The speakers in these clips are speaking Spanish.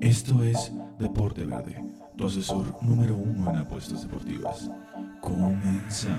Esto es Deporte Verde, tu asesor número uno en apuestas deportivas. Comenzamos.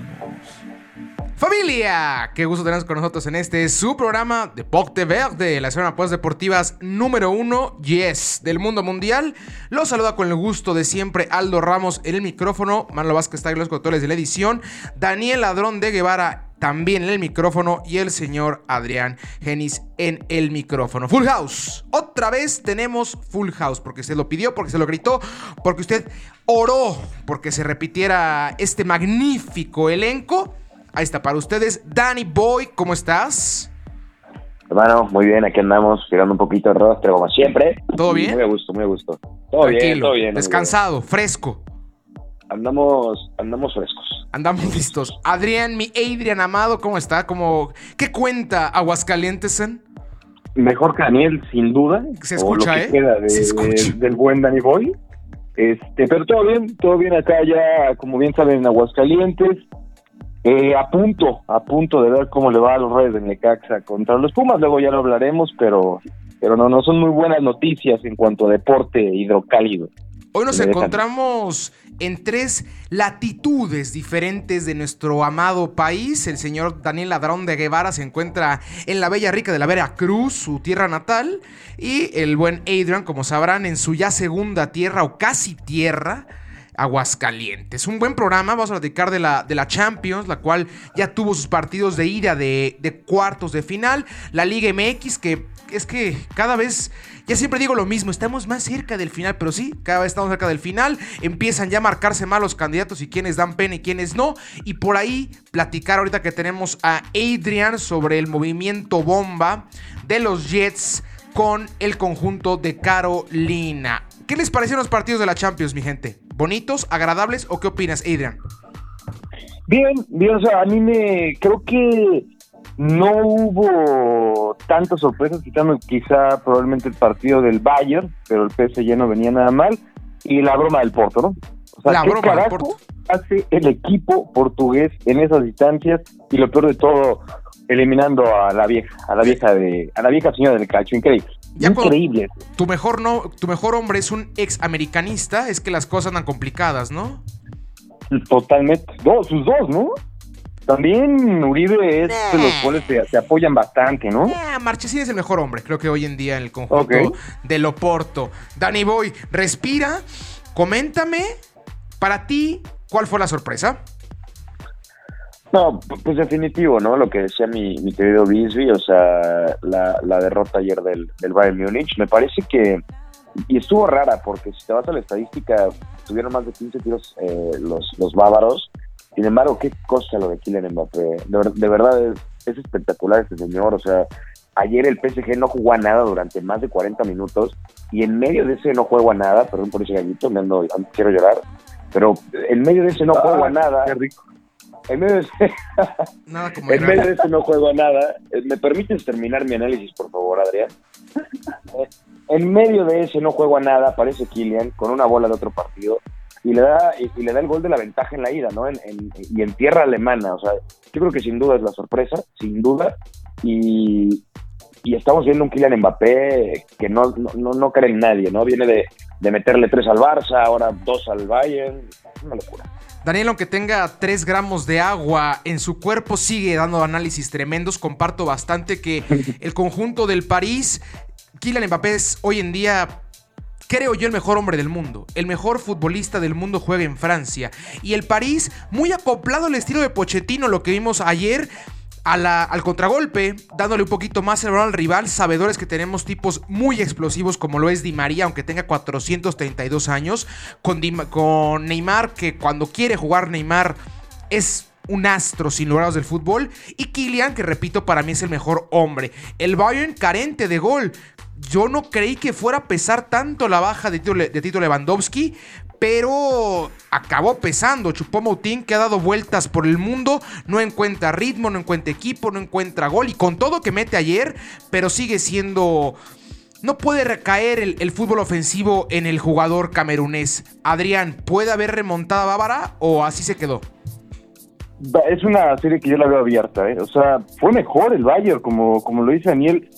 Familia, qué gusto tenernos con nosotros en este su programa Deporte Verde, la zona de apuestas deportivas número uno, yes, del mundo mundial. Los saluda con el gusto de siempre Aldo Ramos en el micrófono, Manolo Vázquez está en los controles de la edición, Daniel Ladrón de Guevara también en el micrófono y el señor Adrián Genis en el micrófono. Full House. Otra vez tenemos Full House porque se lo pidió, porque se lo gritó, porque usted oró porque se repitiera este magnífico elenco. Ahí está para ustedes. Danny Boy, ¿cómo estás? Hermano, muy bien, aquí andamos tirando un poquito de rostro como siempre. ¿Todo bien? Muy a gusto, muy a gusto. Todo bien, Tranquilo, todo bien. descansado, fresco. Andamos, andamos frescos. Andamos listos. Adrián, mi Adrián amado, ¿cómo está? ¿Cómo, ¿Qué cuenta Aguascalientes? en? Mejor que Daniel, sin duda. Se o escucha, lo que ¿eh? queda de- Se escucha. del buen Danny Boy. Este, pero todo bien, todo bien acá ya, como bien saben, en Aguascalientes. Eh, a punto, a punto de ver cómo le va a los Reyes de Necaxa contra los Pumas. Luego ya lo hablaremos, pero, pero no, no son muy buenas noticias en cuanto a deporte hidrocálido. Hoy nos encontramos en tres latitudes diferentes de nuestro amado país. El señor Daniel Ladrón de Guevara se encuentra en la bella rica de la Veracruz, su tierra natal. Y el buen Adrian, como sabrán, en su ya segunda tierra o casi tierra. Aguascalientes. Un buen programa, vamos a platicar de la, de la Champions, la cual ya tuvo sus partidos de ida de, de cuartos de final. La Liga MX, que es que cada vez, ya siempre digo lo mismo, estamos más cerca del final, pero sí, cada vez estamos cerca del final. Empiezan ya a marcarse mal los candidatos y quienes dan pena y quienes no. Y por ahí platicar ahorita que tenemos a Adrian sobre el movimiento bomba de los Jets con el conjunto de Carolina. ¿Qué les parecieron los partidos de la Champions, mi gente? ¿Bonitos, agradables o qué opinas, Adrian? Bien, bien, o sea, a mí me creo que no hubo tantas sorpresas, quitando quizá probablemente el partido del Bayern, pero el PSG no venía nada mal, y la broma del Porto, ¿no? O sea, La ¿qué broma del Porto. hace el equipo portugués en esas distancias? Y lo peor de todo, eliminando a la vieja, a la vieja de, a la vieja señora del calcio, increíble. Ya increíble. Tu mejor, no, tu mejor hombre es un ex americanista, es que las cosas andan complicadas, ¿no? Totalmente. Dos, sus dos, ¿no? También Uribe es de los Nah. cuales se, se apoyan bastante, ¿no? Eh, Marchesín es el mejor hombre, creo que hoy en día en el conjunto de Loporto. Danny Boy, respira, coméntame, para ti, ¿cuál fue la sorpresa? No, pu- pues definitivo, ¿no? Lo que decía mi, querido Bisby, o sea, la, derrota ayer del, Bayern Múnich, me parece que, y estuvo rara, porque si te vas a la estadística, tuvieron más de 15 tiros eh, los, los bávaros, sin embargo, qué cosa lo de Kylian Mbappé, de, de verdad es, es espectacular este señor, o sea, ayer el PSG no jugó a nada durante más de 40 minutos, y en medio de ese no juego a nada, perdón por ese gallito, me ando, quiero llorar, pero en medio de ese no juego a nada, Qué rico. En medio de ese, Nada como en llegar- medio de no juego a nada. Eh, ¿Me permites terminar mi análisis, por favor, Adrián? En medio de ese no juego a nada aparece Kylian con una bola de otro partido y le da y, y le da el gol de la ventaja en la ida, ¿no? En, en- y en tierra alemana. O sea, yo creo que sin duda es la sorpresa, sin duda. Y, y estamos viendo un Kylian Mbappé que no, no, no, no cree en nadie, ¿no? Viene de, de meterle tres al Barça, ahora dos al Bayern. Es una locura. Daniel, aunque tenga 3 gramos de agua en su cuerpo, sigue dando análisis tremendos. Comparto bastante que el conjunto del París, Kylian Mbappé es hoy en día, creo yo, el mejor hombre del mundo. El mejor futbolista del mundo juega en Francia. Y el París, muy acoplado al estilo de Pochettino, lo que vimos ayer. Al contragolpe, dándole un poquito más el balón al rival, sabedores que tenemos tipos muy explosivos como lo es Di María, aunque tenga 432 años, con, con Neymar, que cuando quiere jugar Neymar es un astro sin logrados del fútbol, y Kylian, que repito, para mí es el mejor hombre. El Bayern carente de gol. Yo no creí que fuera a pesar tanto la baja de de Tito Lewandowski, pero acabó pesando. Chupó Moutín, que ha dado vueltas por el mundo, no encuentra ritmo, no encuentra equipo, no encuentra gol. Y con todo que mete ayer, pero sigue siendo. No puede recaer el, el fútbol ofensivo en el jugador camerunés. Adrián, ¿puede haber remontada Bávara o así se quedó? es una serie que yo la veo abierta, ¿eh? O sea, fue mejor el Bayern, como, como lo dice Daniel.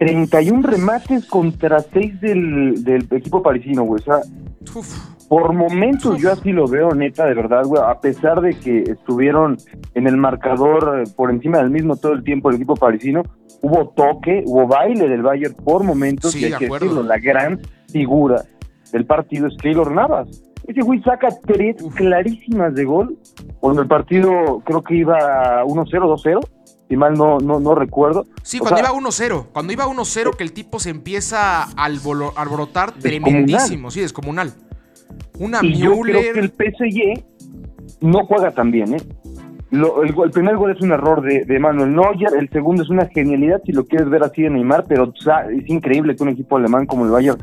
31 remates contra 6 del, del equipo parisino, güey. O sea, por momentos yo así lo veo, neta, de verdad, güey. A pesar de que estuvieron en el marcador eh, por encima del mismo todo el tiempo el equipo parisino, hubo toque, hubo baile del Bayern por momentos. Sí, y hay de que acuerdo. decirlo, la gran figura del partido es Keylor Navas. Ese güey saca tres clarísimas de gol cuando el partido creo que iba 1-0, 2-0, si mal no, no, no recuerdo. Sí, O cuando sea, iba 1-0. Cuando iba 1-0 que el tipo se empieza a alborotar Descomunal. tremendísimo. Sí, descomunal. Una Y yo creo que Müller. el PSG no juega tan bien, ¿eh? Lo- el, el primer gol es un error de, de Manuel Neuer, el segundo es una genialidad si lo quieres ver así de Neymar, pero o sea, es increíble que un equipo alemán como el Bayern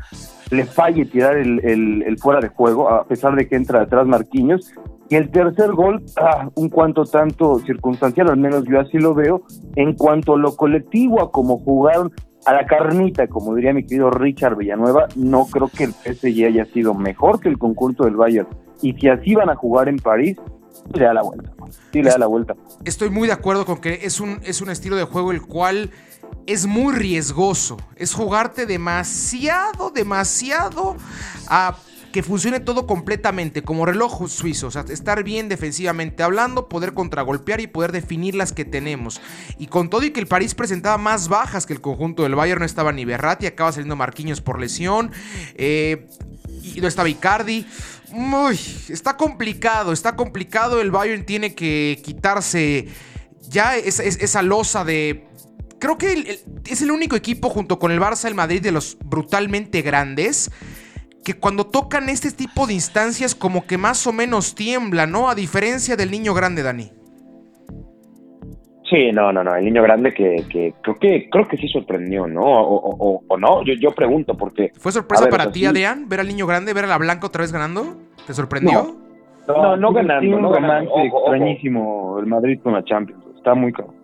le falle tirar el, el- el fuera de juego, a pesar de que entra detrás Marquinhos. Y el tercer gol, ah, un cuanto tanto circunstancial, al menos yo así lo veo, en cuanto a lo colectivo, a cómo jugaron a la carnita, como diría mi querido Richard Villanueva, no creo que el PSG haya sido mejor que el conjunto del Bayern. Y si así van a jugar en París, sí le da la vuelta. Sí le da la vuelta. Estoy muy de acuerdo con que es un, es un estilo de juego el cual es muy riesgoso. Es jugarte demasiado, demasiado a que funcione todo completamente, como reloj suizo. O sea, estar bien defensivamente hablando, poder contragolpear y poder definir las que tenemos. Y con todo y que el París presentaba más bajas que el conjunto del Bayern, no estaba ni Berratti, acaba saliendo Marquinhos por lesión. eh, y no estaba Icardi. Uy, está complicado, está complicado. El Bayern tiene que quitarse ya esa, es- esa losa de. Creo que es el único equipo junto con el Barça, el Madrid de los brutalmente grandes. Que cuando tocan este tipo de instancias, como que más o menos tiembla, ¿no? A diferencia del niño grande, Dani. Sí, no, no, no, el niño grande que, que creo que creo que sí sorprendió, ¿no? O, o- o- o no, yo, yo pregunto porque ¿Fue sorpresa ver, para ti. Adrián, ver al niño grande, ver a la Blanca otra vez ganando? ¿Te sorprendió? No, no sí, ganando, no ganando. ojo. extrañísimo el Madrid con la Champions. Está muy caro.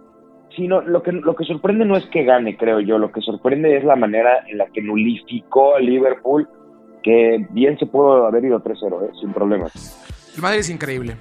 Sí, no, lo que lo que sorprende no es que gane, creo yo, lo que sorprende es la manera en la que nulificó a Liverpool, que bien se pudo haber ido 3-0, ¿eh? sin problemas. El Madrid es increíble.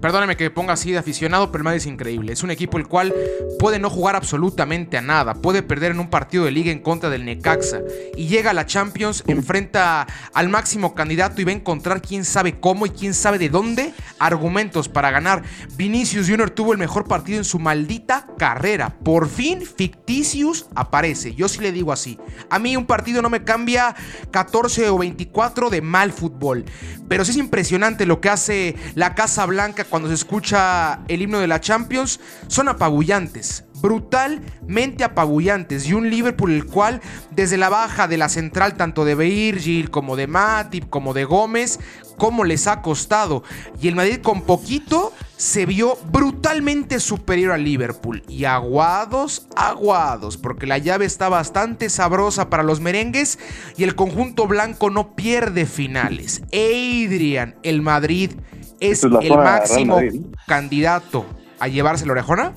Perdóneme que ponga así de aficionado, pero el Madrid es increíble. Es un equipo el cual puede no jugar absolutamente a nada. Puede perder en un partido de liga en contra del Necaxa. Y llega a la Champions, enfrenta al máximo candidato y va a encontrar quién sabe cómo y quién sabe de dónde argumentos para ganar. Vinicius Junior tuvo el mejor partido en su maldita carrera. Por fin Ficticius aparece. Yo sí le digo así. A mí un partido no me cambia 14 o 24 de mal fútbol. Pero sí es impresionante lo que hace la Casa Blanca cuando se escucha el himno de la Champions. Son apabullantes. Brutalmente apabullantes. Y un Liverpool el cual desde la baja de la central tanto de Virgil como de Matip como de Gómez cómo les ha costado. Y el Madrid con poquito se vio brutalmente superior al Liverpool. Y aguados, aguados, porque la llave está bastante sabrosa para los merengues y el conjunto blanco no pierde finales. Adrian, el Madrid es es el máximo candidato a llevarse la orejona.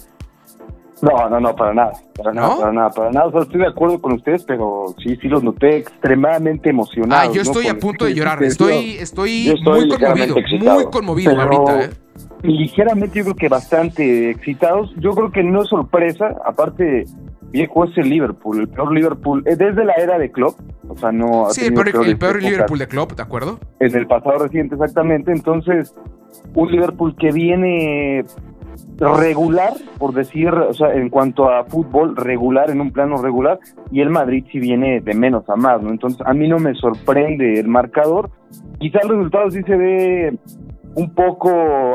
No, no, no, para nada, para ¿No? nada, para nada, para nada. O sea, estoy de acuerdo con ustedes, pero sí, sí los noté extremadamente Ah, emocionados. yo ¿no? estoy a punto de llorar. Estoy, estoy, Yo estoy muy conmovido. excitado. Muy conmovido Pero- ahorita, ¿eh? ligeramente yo creo que bastante excitados. Yo creo que no es sorpresa, aparte viejo es el Liverpool, el peor Liverpool eh, desde la era de Klopp, o sea, no ha Sí, el peor, el peor épocas Liverpool de Klopp, ¿de acuerdo? en el pasado reciente exactamente, entonces un Liverpool que viene regular, por decir, o sea, en cuanto a fútbol, regular, en un plano regular, y el Madrid sí viene de menos a más, ¿no? Entonces, a mí no me sorprende el marcador. Quizá el resultado sí se ve un poco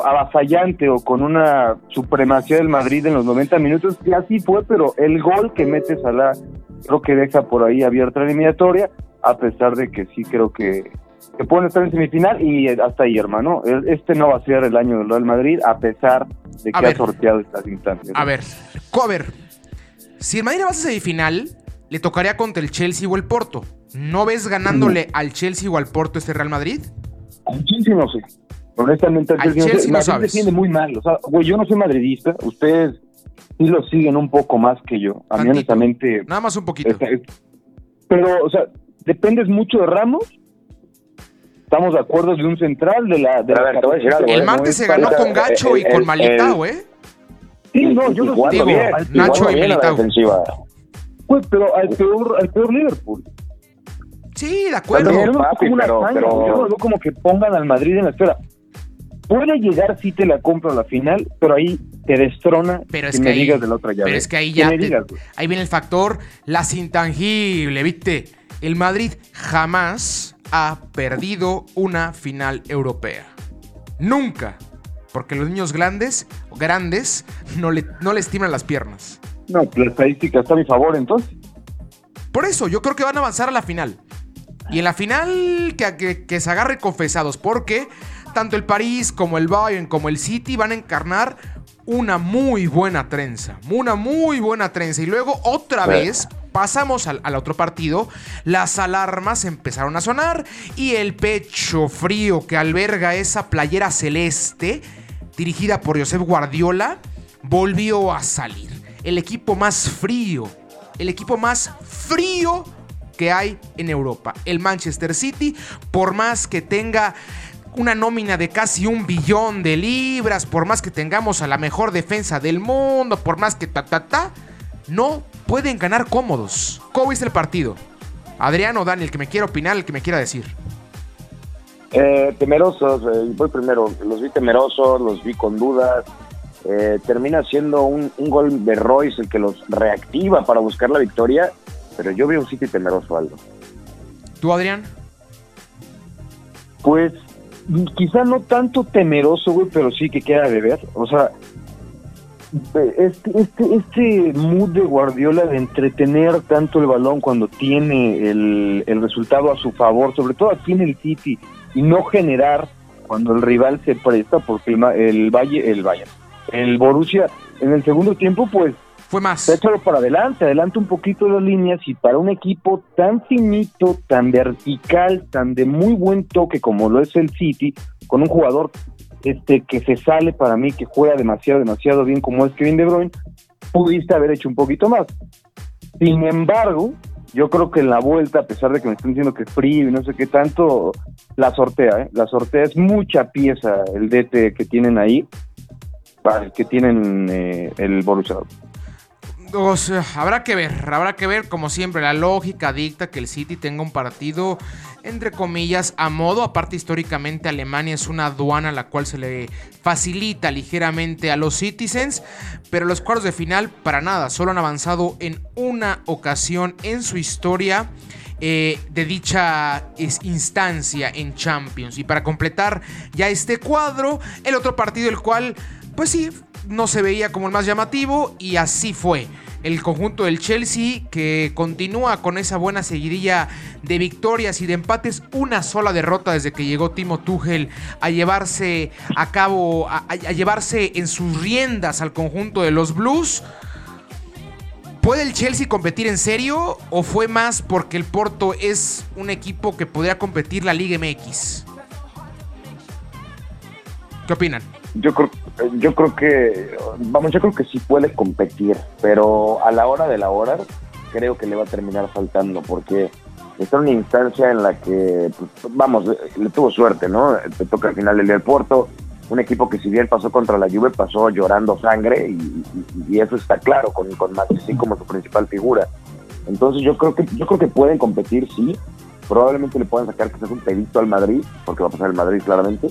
avasallante o con una supremacía del Madrid en los 90 minutos, que así fue, pero el gol que mete Salah creo que deja por ahí abierta la eliminatoria, a pesar de que sí creo que, que pueden estar en semifinal y hasta ahí, hermano. El- Este no va a ser el año del Real Madrid, a pesar de A que ha ver. sorteado estas instancias. A ver, co- a ver. Si el Madrid va a semifinal, le tocaría contra el Chelsea o el Porto. ¿No ves ganándole al Chelsea o al Porto este Real Madrid? Al Chelsea no sé. Honestamente, al Al Chelsea, Chelsea no Madrid sabes. defiende muy mal. O sea, güey, yo no soy madridista. Ustedes sí lo siguen un poco más que yo. A mí, honestamente. Nada más un poquito. está- pero, o sea, dependes mucho de Ramos Estamos de acuerdo de un central de la. De a la ver, te voy a decir algo, El ¿eh? martes se ganó con Gacho y el- con el- Militao, ¿eh? Sí, no, yo y lo jugando digo, bien, al- y Nacho y bien la Militao. defensiva. Pues, pero al peor, al peor Liverpool. Sí, de acuerdo. Papi, como una pero- yo lo veo como que pongan al Madrid en la espera. Puede llegar si te la compro a la final, pero ahí te destrona Pero es que me ahí, digas de la otra llave. pero es que ahí ya te- digas, ahí viene el factor las intangible, ¿viste? El Madrid jamás ha perdido una final europea. Nunca. Porque los niños grandes, grandes no le, no le estiman las piernas. No, la estadística está a mi favor entonces. Por eso, yo creo que van a avanzar a la final. Y en la final que, que- que se agarre confesados, porque tanto el París como el Bayern como el City van a encarnar una muy buena trenza. Una muy buena trenza. Y luego otra vez pasamos al, al otro partido. Las alarmas empezaron a sonar y el pecho frío que alberga esa playera celeste dirigida por Josep Guardiola volvió a salir. El equipo más frío, el equipo más frío que hay en Europa. El Manchester City, por más que tenga una nómina de casi un billón de libras, por más que tengamos a la mejor defensa del mundo, por más que ta ta ta, no pueden ganar cómodos. ¿Cómo viste el partido? Adriano, Dani, el que me quiera opinar, el que me quiera decir. Eh, temerosos, eh, voy primero, los vi temerosos, los vi con dudas. Eh, termina siendo un, un gol de Royce el que los reactiva para buscar la victoria, pero yo vi un City temeroso, Aldo. ¿Tú, Adrián? Pues quizá no tanto temeroso, güey, pero sí que queda de ver. O sea, este, este, este mood de Guardiola de entretener tanto el balón cuando tiene el, el resultado a su favor, sobre todo aquí en el City, y no generar cuando el rival se presta, porque el, el Valle, el Valle, el Borussia en el segundo tiempo, pues Fue más. échalo para adelante, adelanta un poquito las líneas y para un equipo tan finito, tan vertical, tan de muy buen toque como lo es el City, con un jugador este que se sale para mí, que juega demasiado, demasiado bien como es Kevin De Bruyne, pudiste haber hecho un poquito más. Sin embargo, yo creo que en la vuelta, a pesar de que me están diciendo que es frío y no sé qué tanto, la sortea, ¿eh? La sortea es mucha pieza el DT que tienen ahí, para el que tienen eh, el Borussia. O sea, habrá que ver, habrá que ver, como siempre, la lógica dicta que el City tenga un partido, entre comillas, a modo. Aparte, históricamente, Alemania es una aduana a la cual se le facilita ligeramente a los Citizens, pero los cuartos de final, para nada, solo han avanzado en una ocasión en su historia. eh, de dicha instancia en Champions. Y para completar ya este cuadro, el otro partido, el cual, pues sí, no se veía como el más llamativo y así fue. El conjunto del Chelsea que continúa con esa buena seguidilla de victorias y de empates, una sola derrota desde que llegó Timo Tuchel a llevarse a cabo, a, a- llevarse en sus riendas al conjunto de los Blues. ¿Puede el Chelsea competir en serio o fue más porque el Porto es un equipo que podría competir la Liga MX? ¿Qué opinan? Yo creo, yo creo que, vamos, yo creo que sí puede competir, pero a la hora de la hora creo que le va a terminar faltando porque está en una instancia en la que, pues, vamos, le tuvo suerte, ¿no? Te toca al final el del Porto, un equipo que si bien pasó contra la Juve, pasó llorando sangre y, y- y eso está claro con, con Martín como su principal figura. Entonces yo creo que yo creo que pueden competir, sí. Probablemente le puedan sacar quizás un pedito al Madrid, porque va a pasar el Madrid claramente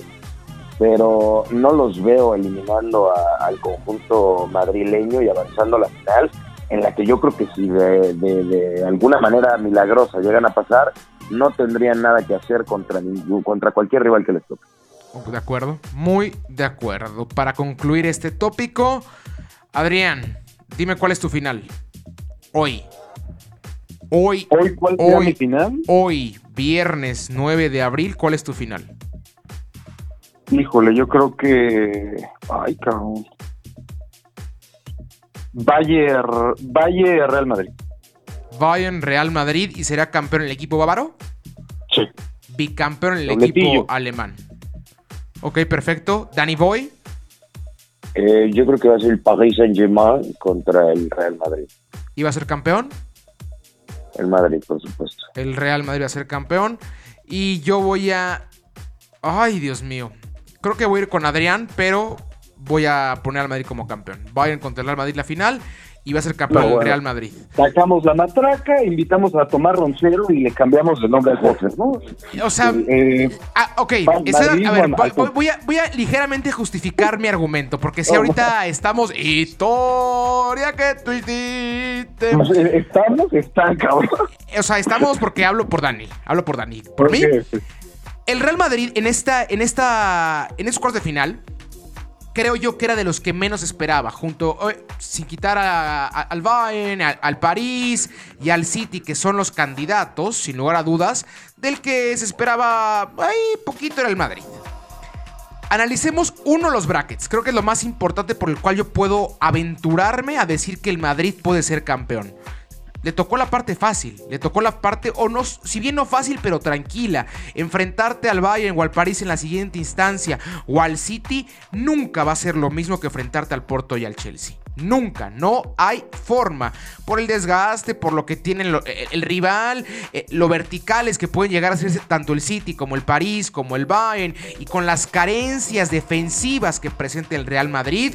pero no los veo eliminando a- al conjunto madrileño y avanzando a la final, en la que yo creo que si de, de- de alguna manera milagrosa llegan a pasar, no tendrían nada que hacer contra, ningún- contra cualquier rival que les toque. De acuerdo, muy de acuerdo. Para concluir este tópico, Adrián, dime cuál es tu final. Hoy. Hoy, Hoy, ¿cuál Hoy. mi final? hoy, viernes 9 de abril, ¿cuál es tu final? Híjole, yo creo que. Ay, cabrón. Bayern, Bayern Real Madrid. Bayern, Real Madrid y será campeón el equipo bávaro. Sí. Bicampeón el Dobletillo. equipo alemán. Ok, perfecto. Danny Boy, Eh, yo creo que va a ser el Paris Saint-Germain contra el Real Madrid. iba a ser campeón. El Madrid, por supuesto. El Real Madrid va a ser campeón. Y yo voy a Ay, Dios mío. Creo que voy a ir con Adrián, pero voy a poner al Madrid como campeón. Vayan contra el Real Madrid la final y va a ser campeón bueno. Real Madrid. Sacamos la matraca, invitamos a tomar roncero y le cambiamos el nombre al boxer, ¿no? O sea, Eh, ah, ok, esa Madrid, a ver, voy, a, voy a ligeramente justificar mi argumento, porque si ahorita estamos... Historia que tú hiciste. pues, eh, estamos, están, cabrón. O sea, estamos porque hablo por Dani. Hablo por Dani. Por mí, pues, el Real Madrid en esta, en esta, en cuartos de final, creo yo que era de los que menos esperaba, junto, eh, sin quitar a- al Bayern, al, al París y al City, que son los candidatos, sin lugar a dudas, del que se esperaba, ahí poquito era el Madrid. Analicemos uno los brackets. Creo que es lo más importante por el cual yo puedo aventurarme a decir que el Madrid puede ser campeón. Le tocó la parte fácil, le tocó la parte, o no, si bien no fácil, pero tranquila. Enfrentarte al Bayern o al París en la siguiente instancia o al City nunca va a ser lo mismo que enfrentarte al Porto y al Chelsea. Nunca, no hay forma. Por el desgaste, por lo que tiene lo- el, rival, eh, lo verticales que pueden llegar a ser tanto el City como el París, como el Bayern, y con las carencias defensivas que presenta el Real Madrid,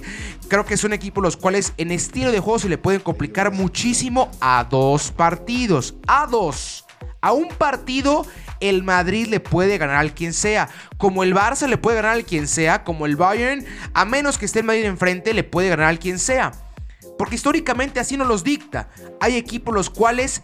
creo que son equipos los cuales en estilo de juego se le pueden complicar muchísimo a dos partidos. A dos. A un partido el Madrid le puede ganar al quien sea. Como el Barça le puede ganar al quien sea. Como el Bayern, a menos que esté el Madrid enfrente, le puede ganar al quien sea. Porque históricamente así nos los dicta. Hay equipos los cuales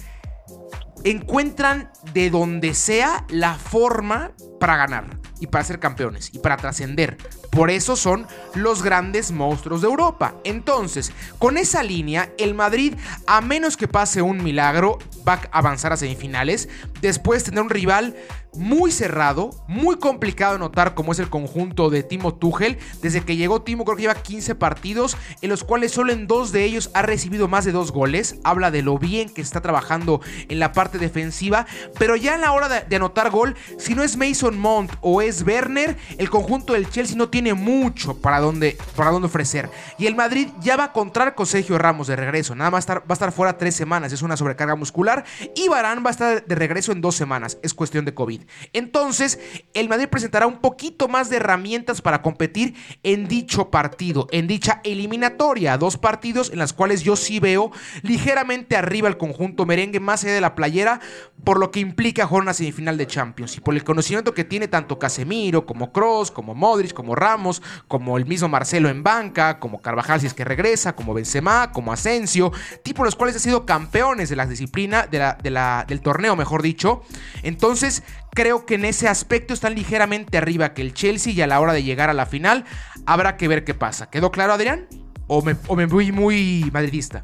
encuentran de donde sea la forma para ganar y para ser campeones y para trascender. Por eso son los grandes monstruos de Europa. Entonces, con esa línea, el Madrid, a menos que pase un milagro, va a avanzar a semifinales. Después tendrá un rival muy cerrado, muy complicado de notar como es el conjunto de Timo Tuchel. Desde que llegó Timo creo que lleva 15 partidos en los cuales solo en dos de ellos ha recibido más de dos goles. Habla de lo bien que está trabajando en la parte defensiva. Pero ya en la hora de, anotar gol, si no es Mason Mount o es Werner, el conjunto del Chelsea no tiene mucho para dónde, para ofrecer. Y el Madrid ya va a encontrar con Ramos de regreso. Nada más estar- va a estar fuera tres semanas. Es una sobrecarga muscular. Y Barán va a estar de regreso en dos semanas. Es cuestión de COVID. Entonces, el Madrid presentará un poquito más de herramientas para competir en dicho partido, en dicha eliminatoria. Dos partidos en las cuales yo sí veo ligeramente arriba el conjunto merengue, más allá de la playera, por lo que implica una semifinal de Champions. Y por el conocimiento que tiene tanto Casemiro, como Cross, como Modric, como Ramos, como el mismo Marcelo en banca, como Carvajal si es que regresa, como Benzema, como Asensio, tipos los cuales han sido campeones de la disciplina, del torneo, mejor dicho. Entonces, creo que en ese aspecto están ligeramente arriba que el Chelsea y a la hora de llegar a la final habrá que ver qué pasa. ¿Quedó claro, Adrián? ¿O me, o me voy muy madridista?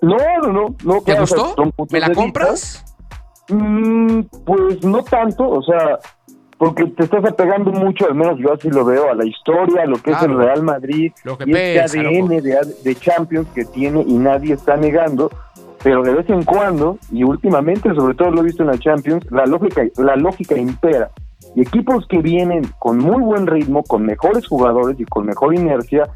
No, no, no. no ¿Te claro, gustó? ¿Me la compras? Mm, pues no tanto, o sea, porque te estás apegando mucho, al menos yo así lo veo, a la historia, a lo que es el Real Madrid, Lo que y este pesa, ADN loco. de, de Champions que tiene y nadie está negando, pero de vez en cuando, y últimamente sobre todo lo he visto en la Champions, la lógica, la lógica impera. Y equipos que vienen con muy buen ritmo, con mejores jugadores y con mejor inercia,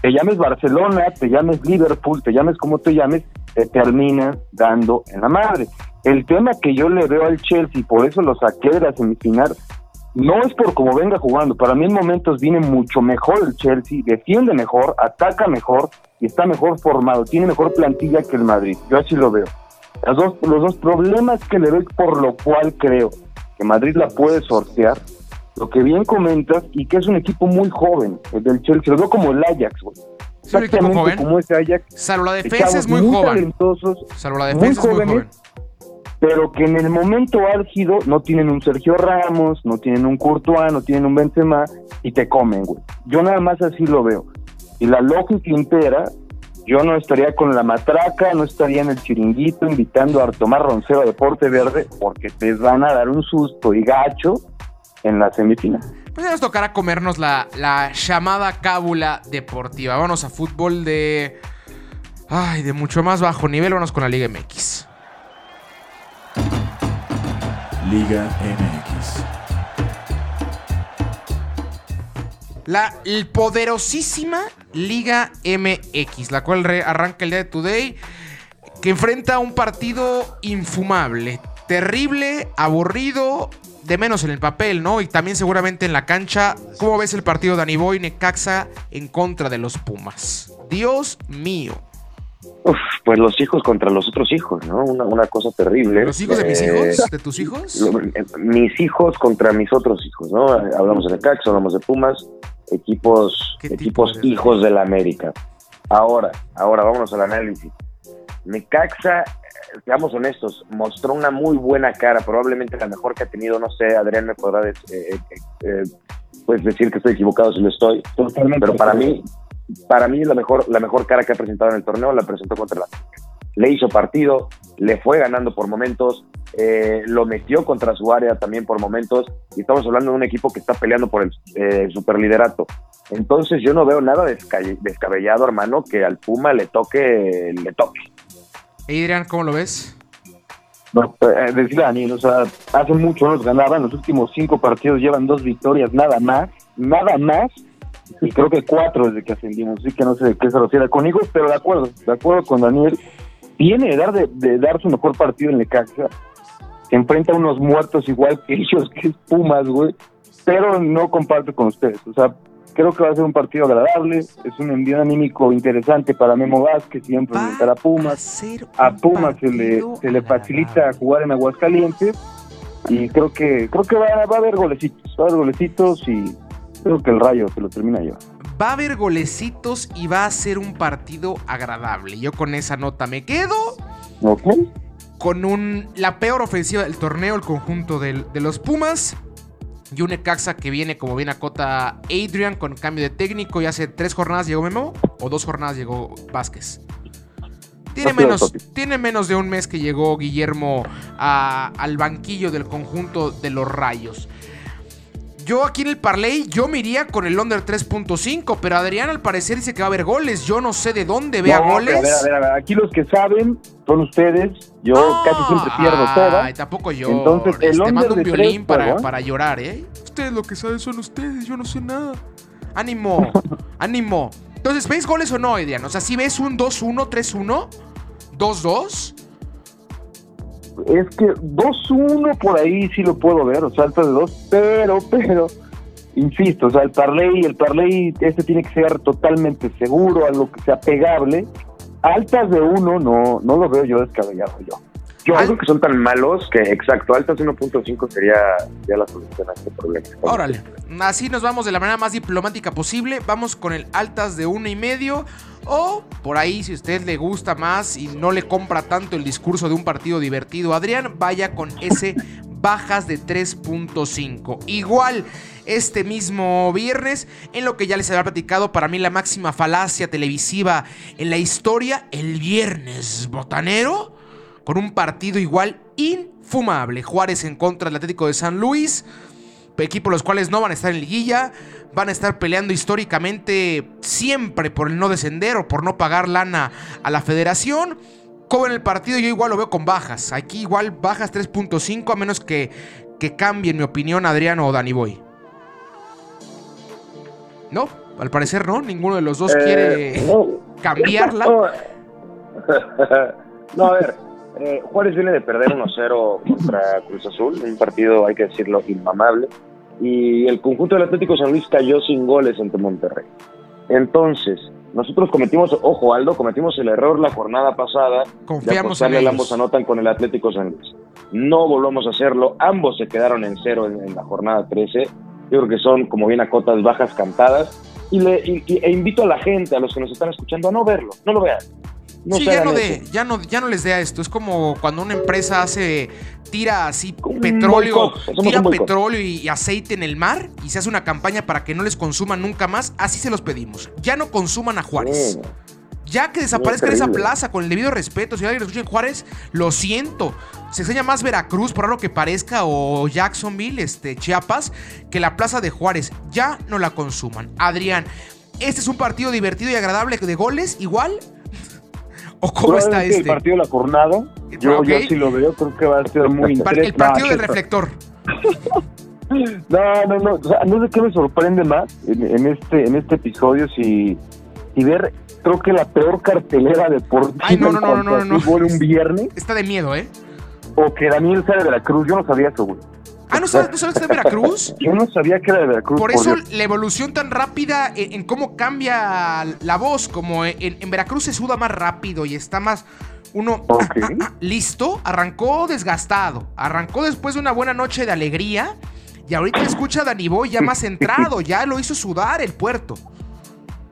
te llames Barcelona, te llames Liverpool, te llames como te llames, te terminan dando en la madre. El tema que yo le veo al Chelsea, por eso lo saqué de la semifinal, no es por cómo venga jugando. Para mí en momentos viene mucho mejor el Chelsea, defiende mejor, ataca mejor y está mejor formado, tiene mejor plantilla que el Madrid. Yo así lo veo. Las dos, los dos problemas que le veo por lo cual creo que Madrid la puede sortear, lo que bien comentas, y que es un equipo muy joven, el del Chelsea, lo veo como el Ajax, güey. Es un equipo joven. como ese Ajax. Salvo la de defensa es chavos muy joven. Salvo la muy defensa es muy joven. Pero que en el momento álgido no tienen un Sergio Ramos, no tienen un Courtois, no tienen un Benzema y te comen, güey. Yo nada más así lo veo. Y la lógica impera, yo no estaría con la matraca, no estaría en el chiringuito invitando a tomar roncero a Deporte Verde porque te van a dar un susto y gacho en la semifinal. Pues ya nos tocará comernos la, la llamada cábula deportiva. Vámonos a fútbol de. Ay, de mucho más bajo nivel. Vámonos con la Liga MX. Liga MX. La poderosísima Liga MX, la cual arranca el día de Today, que enfrenta un partido infumable, terrible, aburrido, de menos en el papel, ¿no? Y también seguramente en la cancha. ¿Cómo ves el partido de Aniboy Necaxa en contra de los Pumas? Dios mío. Uf, pues los hijos contra los otros hijos, ¿no? Una, una cosa terrible. ¿Los hijos de mis Eh, hijos? ¿De tus hijos? lo- eh, mis hijos contra mis otros hijos, ¿no? Hablamos de Necaxa, hablamos de Pumas, equipos, ¿Qué tipo equipos de- hijos de la América. Ahora, ahora vámonos al análisis. Necaxa, eh, seamos honestos, mostró una muy buena cara, probablemente la mejor que ha tenido, no sé, Adrián me podrá eh, eh, eh, pues decir que estoy equivocado si lo estoy, Totalmente. pero para mí, para mí la mejor, la mejor cara que ha presentado en el torneo la presentó contra la América. Le hizo partido, le fue ganando por momentos, eh, lo metió contra su área también por momentos, y estamos hablando de un equipo que está peleando por el eh, superliderato. Entonces yo no veo nada desca- descabellado, hermano, que al Puma le toque, le toque. Adrián, ¿cómo lo ves? No, eh, decirle a Daniel, o sea, hace mucho no nos ganaban, los últimos cinco partidos llevan dos victorias, nada más, nada más, y creo que cuatro desde que ascendimos, así que no sé de qué se refiere. Con hijos, pero de acuerdo, de acuerdo con Daniel, viene de dar, de, de dar su mejor partido en Necaxa, se enfrenta a unos muertos igual que ellos, que es Pumas, güey, pero no comparto con ustedes, o sea, creo que va a ser un partido agradable, es un envío anímico interesante para Memo Vázquez, siempre enfrentar a Pumas, a Pumas se le, se le facilita jugar en Aguascalientes. Y creo que creo que va, va a haber golecitos, va a haber golecitos y creo que el Rayo se lo termina yo. Va a haber golecitos y va a ser un partido agradable. Yo con esa nota me quedo. ¿Ok? Con un, la peor ofensiva del torneo, el conjunto del- de los Pumas. Y un Necaxa que viene, como bien acota Adrian, con cambio de técnico. Y hace tres jornadas llegó Memo. O dos jornadas llegó Vázquez. Tiene menos, tiene menos de un mes que llegó Guillermo a- al banquillo del conjunto de los Rayos. Yo aquí en el parlay, yo me iría con el under 3.5, pero Adrián al parecer dice que va a haber goles. Yo no sé de dónde vea No, goles. A ver, a ver, a ver, aquí los que saben son ustedes, yo No, casi siempre pierdo ay, todas. tampoco yo. Entonces, el Te under mando un de violín tres, para, ¿verdad? para llorar, ¿eh? Ustedes lo que saben son ustedes, yo no sé nada. Ánimo, ánimo. Entonces, ¿ves goles o no, Adrián? O sea, si ves un 2-1, 3-1, 2-2. Es que 2-1 por ahí sí lo puedo ver, o sea, altas de 2, pero, pero, insisto, o sea, el parlay, el parlay este tiene que ser totalmente seguro, algo que sea pegable. Altas de 1 no, no lo veo yo descabellado yo. Yo Al- creo que son tan malos que, exacto, altas 1.5 sería ya la solución a este problema. Órale. Así nos vamos de la manera más diplomática posible. Vamos con el altas de uno y medio. O por ahí, si a usted le gusta más y no le compra tanto el discurso de un partido divertido, Adrián, vaya con ese bajas de 3.5. Igual este mismo viernes, en lo que ya les había platicado, para mí la máxima falacia televisiva en la historia, el viernes botanero, con un partido igual infumable. Juárez en contra del Atlético de San Luis equipos los cuales no van a estar en liguilla, van a estar peleando históricamente siempre por el no descender o por no pagar lana a la federación. Como en el partido yo igual lo veo con bajas, aquí igual bajas 3.5 a menos que, que cambie en mi opinión Adriano o Danny Boy. No, al parecer no, ninguno de los dos quiere Eh, no. cambiarla. No, a ver, eh, Juárez viene de perder 1-0 contra Cruz Azul, un partido, hay que decirlo, inmamable. Y el conjunto del Atlético San Luis cayó sin goles ante Monterrey. Entonces, nosotros cometimos, ojo Aldo, cometimos el error la jornada pasada de Confiamos en apostarle al ellos. ambos anotan con el Atlético San Luis. No volvamos a hacerlo, ambos se quedaron en cero en, en la jornada 13. Yo creo que son, como bien a cotas bajas cantadas. Y, le, y- y- e invito a la gente, a los que nos están escuchando, a no verlo, no lo vean. No sí, ya no, de, ya, no, ya no les dé a esto. Es como cuando una empresa hace, tira así Un petróleo, tira petróleo y, y aceite en el mar y se hace una campaña para que no les consuman nunca más. Así se los pedimos. Ya no consuman a Juárez. Ya que desaparezca esa plaza con el debido respeto. Si alguien lo escucha en Juárez, lo siento. Se enseña más Veracruz, por raro que parezca, o Jacksonville, este, Chiapas, que la plaza de Juárez. Ya no la consuman. Adrián, ¿este es un partido divertido y agradable de goles igual? ¿O cómo está este? El partido de la jornada, yo, Ok. yo sí lo veo, creo que va a ser muy Par- el interesante. partido No, del reflector. No, no, no, o sea, no sé qué me sorprende más en, en este en este episodio si, si ver, creo que la peor cartelera deportiva Ay, no, no, en no, no, no, no. un viernes Está de miedo, ¿eh? o que Daniel sale de la Cruz, yo no sabía eso, güey. Ah, ¿no sabes, ¿no sabes que está en Veracruz? Yo no sabía que era de Veracruz. Por eso la evolución tan rápida en, en cómo cambia la voz, como en, en Veracruz se suda más rápido y está más uno ah, ah, ah, listo, arrancó desgastado, arrancó después de una buena noche de alegría y ahorita escucha a Danny Boy ya más centrado, ya lo hizo sudar el puerto.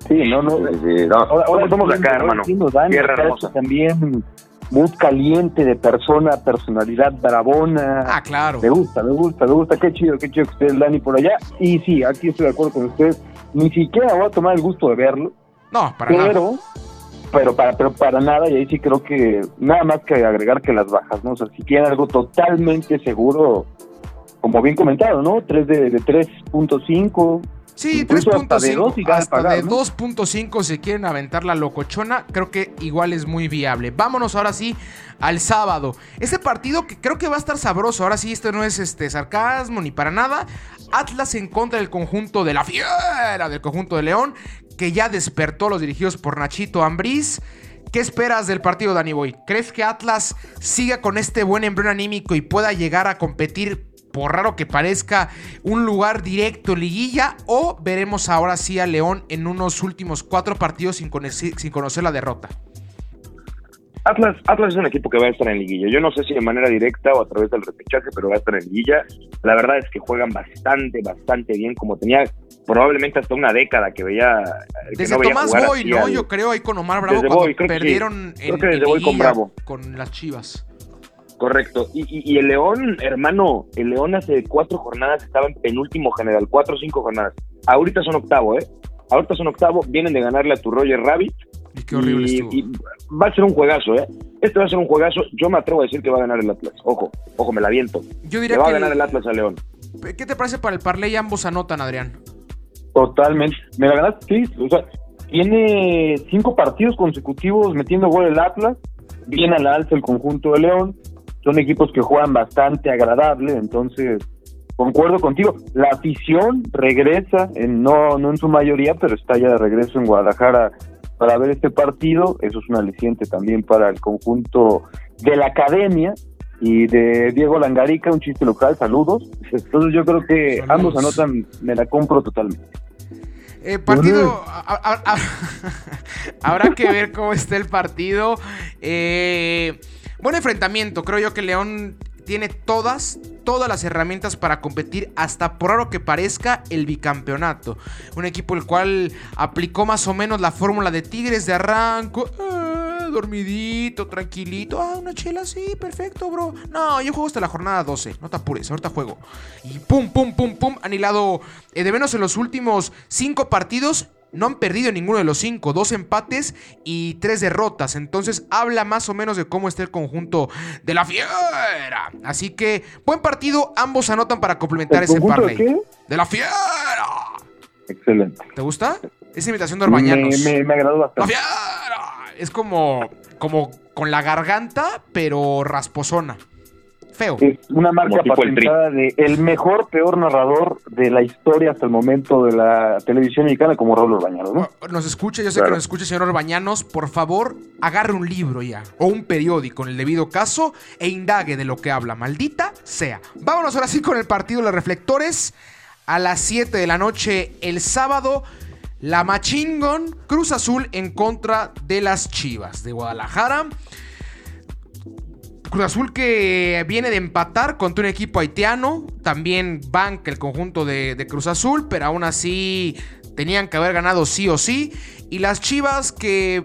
Sí, no, no. Sí, sí, no, somos- somos acá, hermano. Tierra hermosa. También mood caliente de persona, personalidad bravona. Ah, claro. Me gusta, me gusta, me gusta. Qué chido, qué chido que el Dani por allá. Y sí, aquí estoy de acuerdo con ustedes. Ni siquiera voy a tomar el gusto de verlo. No, para nada. pero, pero para, pero para nada, y ahí sí creo que nada más que agregar que las bajas, ¿no? O sea, si quieren algo totalmente seguro, como bien comentado, ¿no? 3 de, de 3.5. Sí, Incluso hasta de 3.5. dos y gana Hasta de ¿no? 2.5 se quieren aventar la locochona. Creo que igual es muy viable. Vámonos ahora sí al sábado. Este partido que creo que va a estar sabroso. Ahora sí, esto no es este sarcasmo ni para nada. Atlas en contra del conjunto de la fiera, del conjunto de León, que ya despertó los dirigidos por Nachito Ambriz. ¿Qué esperas del partido, Dani Boy? ¿Crees que Atlas siga con este buen embrión anímico y pueda llegar a competir, por raro que parezca, un lugar directo liguilla? ¿O veremos ahora sí a León en unos últimos cuatro partidos sin conocer, sin conocer la derrota? Atlas, Atlas es un equipo que va a estar en liguilla. Yo no sé si de manera directa o a través del repechaje, pero va a estar en liguilla. La verdad es que juegan bastante, bastante bien, como tenía probablemente hasta una década que veía. que Desde no veía Tomás jugar Boy, ¿no? al- Yo creo ahí con Omar Bravo Desde cuando Boy, creo que sí. perdieron Creo en, que desde en Boy con Bravo. con las Chivas. Correcto. Y, y- y el León, hermano, el León hace cuatro jornadas estaba en penúltimo general, cuatro o cinco jornadas. Ahorita son octavo, ¿eh? Ahorita son octavo, vienen de ganarle a tu Roger Rabbit. Y qué horrible y, estuvo. y va a ser un juegazo, ¿eh? Este va a ser un juegazo. Yo me atrevo a decir que va a ganar el Atlas. Ojo, ojo, me la viento. Yo diría va a que... ganar el Atlas a León. ¿Qué te parece para el parlay? Ambos anotan, Adrián. Totalmente. Me la ganaste, sí. O sea, tiene cinco partidos consecutivos metiendo gol el Atlas. Viene a la alza el conjunto de León. Son equipos que juegan bastante agradable, entonces concuerdo contigo. La afición regresa, en, no, no en su mayoría, pero está ya de regreso en Guadalajara para ver este partido. Eso es un aliciente también para el conjunto de la academia y de Diego Langarica, un chiste local. Saludos. Entonces yo creo que Saludos. ambos anotan, me la compro totalmente. Eh, partido. a- a- a- habrá que ver cómo está el partido. Eh, buen enfrentamiento. Creo yo que León tiene todas, todas las herramientas para competir, hasta por raro que parezca, el bicampeonato. Un equipo el cual aplicó más o menos la fórmula de Tigres de arranco. eh, dormidito, tranquilito. Ah, una chela, sí, perfecto, bro. No, yo juego hasta la jornada 12. No te apures, ahorita juego. Y pum, pum, pum, pum. Han hilado eh, de menos en los últimos cinco partidos. No han perdido ninguno de los cinco, dos empates y tres derrotas. Entonces habla más o menos de cómo está el conjunto de la fiera. Así que buen partido, ambos anotan para complementar ¿El ese conjunto de parlay. qué? De la fiera. Excelente. ¿Te gusta? Es imitación de Orbañanos. Me, me, me agradó ¡La bastante. fiera! Es como, como con la garganta, pero rasposona. Feo. Es una marca el patentada de el mejor, peor narrador de la historia hasta el momento de la televisión mexicana como Raúl Orbañanos, ¿no? Nos escucha, yo sé que nos escucha, señor Orbañanos. Por favor, agarre un libro ya, o un periódico en el debido caso, e indague de lo que habla, maldita sea. Vámonos ahora sí con el partido de los reflectores. A las 7 de la noche, el sábado, la Machingon Cruz Azul en contra de las Chivas de Guadalajara. Cruz Azul que viene de empatar contra un equipo haitiano. También banca el conjunto de, de Cruz Azul, pero aún así tenían que haber ganado sí o sí. Y las Chivas que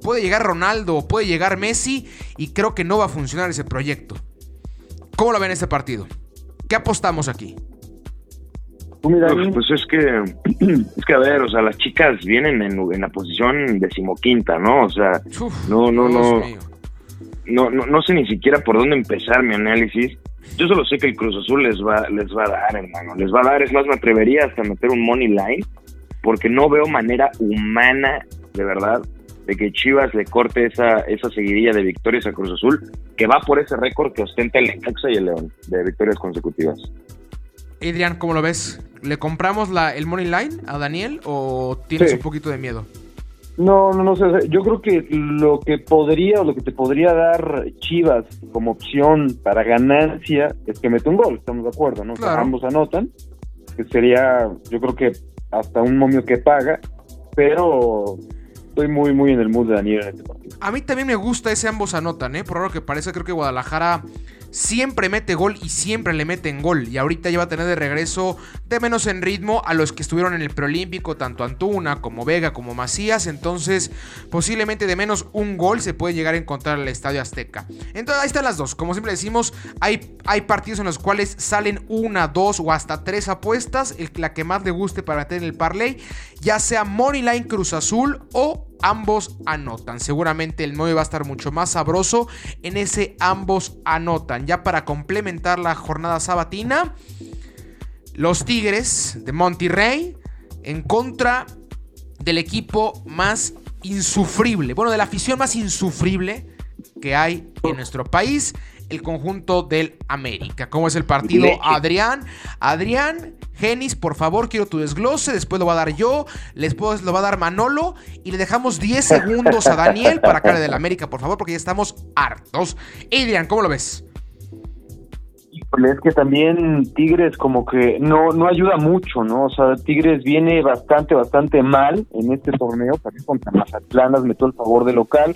puede llegar Ronaldo, puede llegar Messi y creo que no va a funcionar ese proyecto. ¿Cómo lo ven este partido? ¿Qué apostamos aquí? Tú, mira, Uf, Pues es que, es que a ver, o sea, las chicas vienen en, en la posición decimoquinta, ¿no? O sea, Uf, No, no, no. no, no, no sé ni siquiera por dónde empezar mi análisis. Yo solo sé que el Cruz Azul les va, les va a dar, hermano. Les va a dar, es más, me atrevería hasta meter un money line, porque no veo manera humana, de verdad, de que Chivas le corte esa, esa seguidilla de victorias a Cruz Azul, que va por ese récord que ostenta el Necaxa y el León, de victorias consecutivas. Adrián, ¿cómo lo ves? ¿Le compramos la, el money line a Daniel o tienes Sí. un poquito de miedo? No, no, no sé. Yo creo que lo que podría o lo que te podría dar Chivas como opción para ganancia es que mete un gol, estamos de acuerdo, ¿no? O sea, Claro. ambos anotan, que sería, yo creo que hasta un momio que paga, pero estoy muy, muy en el mood de Daniel en este partido. A mí también me gusta ese ambos anotan, ¿eh? Por raro que parece, creo que Guadalajara siempre mete gol y siempre le meten gol. Y ahorita ya va a tener de regreso de menos en ritmo a los que estuvieron en el preolímpico, tanto Antuna como Vega como Macías. Entonces, posiblemente de menos un gol se puede llegar a encontrar en el Estadio Azteca. Entonces, ahí están las dos. Como siempre decimos, hay, hay partidos en los cuales salen una, dos o hasta tres apuestas. El, la que más le guste para en el parlay, ya sea Moneyline Cruz Azul o ambos anotan. Seguramente el 9 va a estar mucho más sabroso en ese ambos anotan. Ya para complementar la jornada sabatina, los Tigres de Monterrey en contra del equipo más insufrible, bueno, de la afición más insufrible que hay en nuestro país, el conjunto del América. ¿Cómo es el partido. Adrián? Adrián, Genis, por favor, quiero tu desglose, después lo va a dar yo, después lo va a dar Manolo y le dejamos 10 segundos a Daniel para que hable del América, por favor, porque ya estamos hartos. Adrián, ¿cómo lo ves? Es que también Tigres como que no no ayuda mucho, ¿no? O sea, Tigres viene bastante, bastante mal en este torneo, también contra Mazatlán las metió el favor de local.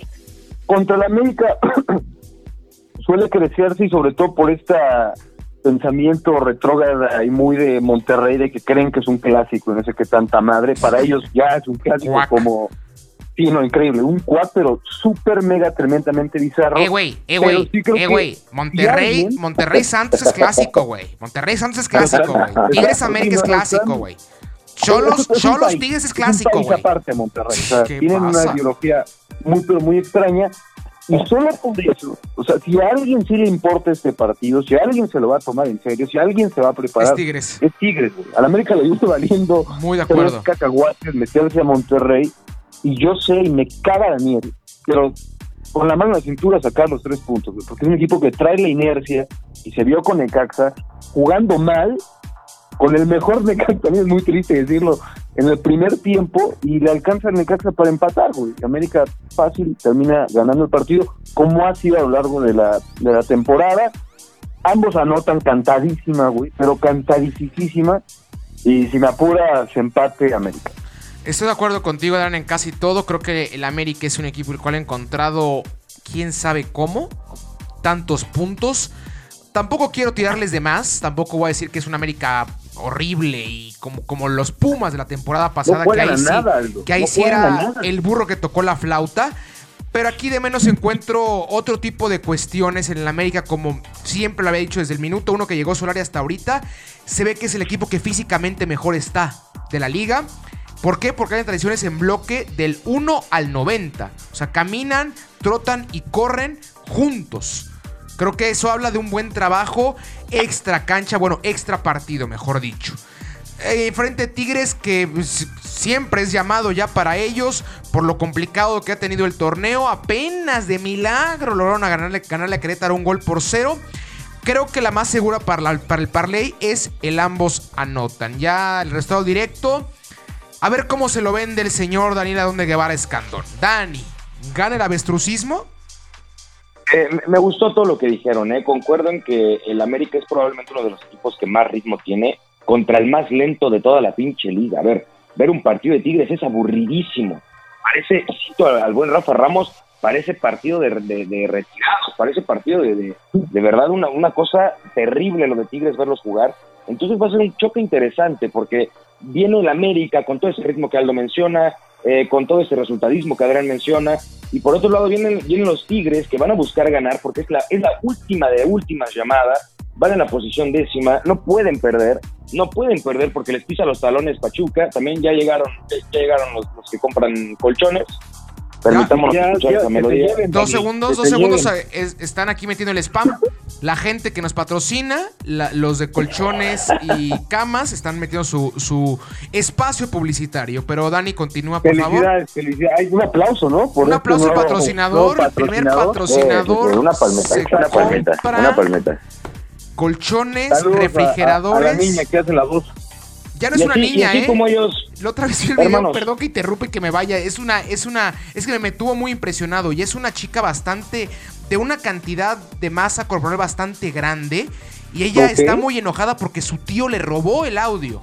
Contra la América suele crecerse y sobre todo por este pensamiento retrógrada y muy de Monterrey de que creen que es un clásico y no sé qué tanta madre. Para ellos ya es un clásico como... Sí, no, increíble. Un cuat, pero súper, mega, tremendamente bizarro. Eh, güey, eh, güey, sí eh, güey. Monterrey, alguien- Monterrey Santos es clásico, güey. Monterrey Santos es clásico, güey. Tigres América es clásico, güey. Cholos, Es Cholos país, Tigres es clásico, güey. aparte Monterrey. O sea, ¿Qué tienen pasa? una ideología muy, pero muy extraña. Y solo por eso, o sea, si a alguien sí le importa este partido, si a alguien se lo va a tomar en serio, si alguien se va a Es preparar, Tigres. es Tigres. güey. A la América le gusta valiendo Muy de acuerdo. cacahuates, meterse a Monterrey. Y yo sé, y me caga Daniel, pero con la mano en la cintura sacar los tres puntos, güey, porque es un equipo que trae la inercia y se vio con Necaxa jugando mal, con el mejor Necaxa, también es muy triste decirlo, en el primer tiempo y le alcanza el Necaxa para empatar, güey. América fácil termina ganando el partido, como ha sido a lo largo de la, de la temporada. Ambos anotan cantadísima, güey, pero cantadísima. Y si me apura, se empate América. Estoy de acuerdo contigo, Dan, en casi todo. Creo que el América es un equipo el cual ha encontrado, quién sabe cómo, tantos puntos. Tampoco quiero tirarles de más. Tampoco voy a decir que es un América horrible y como, como los Pumas de la temporada pasada. que ahí sí, que No sí era el burro que tocó la flauta. Pero aquí de menos encuentro otro tipo de cuestiones en el América, como siempre lo había dicho desde el minuto uno que llegó Solari hasta ahorita. Se ve que es el equipo que físicamente mejor está de la liga. ¿Por qué? Porque hay tradiciones en bloque del 1 al 90. O sea, caminan, trotan y corren juntos. Creo que eso habla de un buen trabajo extra cancha, bueno, extra partido, mejor dicho. Eh, frente a Tigres que pues, siempre es llamado ya para ellos por lo complicado que ha tenido el torneo. Apenas de milagro lograron ganarle, ganarle a Querétaro un gol por cero. Creo que la más segura para el parlay es el ambos anotan. Ya el resultado directo. A ver cómo se lo vende el señor Daniel Adonde Guevara Escandón. Dani, ¿gana el avestrucismo? Eh, me- gustó todo lo que dijeron, ¿eh? Concuerdo en que el América es probablemente uno de los equipos que más ritmo tiene contra el más lento de toda la pinche liga. A ver, ver un partido de Tigres es aburridísimo. Parece, cito al buen Rafa Ramos, parece partido de, de- de retirados, parece partido de, de, de verdad una, una cosa terrible lo de Tigres verlos jugar. Entonces va a ser un choque interesante porque viene el América con todo ese ritmo que Aldo menciona, eh, con todo ese resultadismo que Adrián menciona, y por otro lado vienen, vienen los Tigres que van a buscar ganar porque es la, es la última de últimas llamadas, van en la posición décima, no pueden perder, no pueden perder porque les pisa los talones Pachuca, también ya llegaron, ya llegaron los, los que compran colchones, permitámonos Ya, escuchar ya, esa que te melodía. lleven, Dos segundos, dos segundos eh, es- están aquí metiendo el spam. La gente que nos patrocina, la- los de colchones y camas, están metiendo su, su espacio publicitario. Pero Dani, continúa, por favor. Felicidades, felicidades. Hay un aplauso, ¿no? Por Un este aplauso al patrocinador, el primer patrocinador. Eh, una palmeta, se una palmeta, una palmeta. Colchones, Saludos a- refrigeradores. A, a la niña que hace la voz. Ya no es una niña, ¿eh? como ellos, La otra vez vi el video, Hermanos. perdón que interrumpe y que me vaya. Es una, es una, es que me tuvo muy impresionado. Y es una chica bastante, de una cantidad de masa corporal bastante grande. Y ella está muy enojada porque su tío le robó el audio.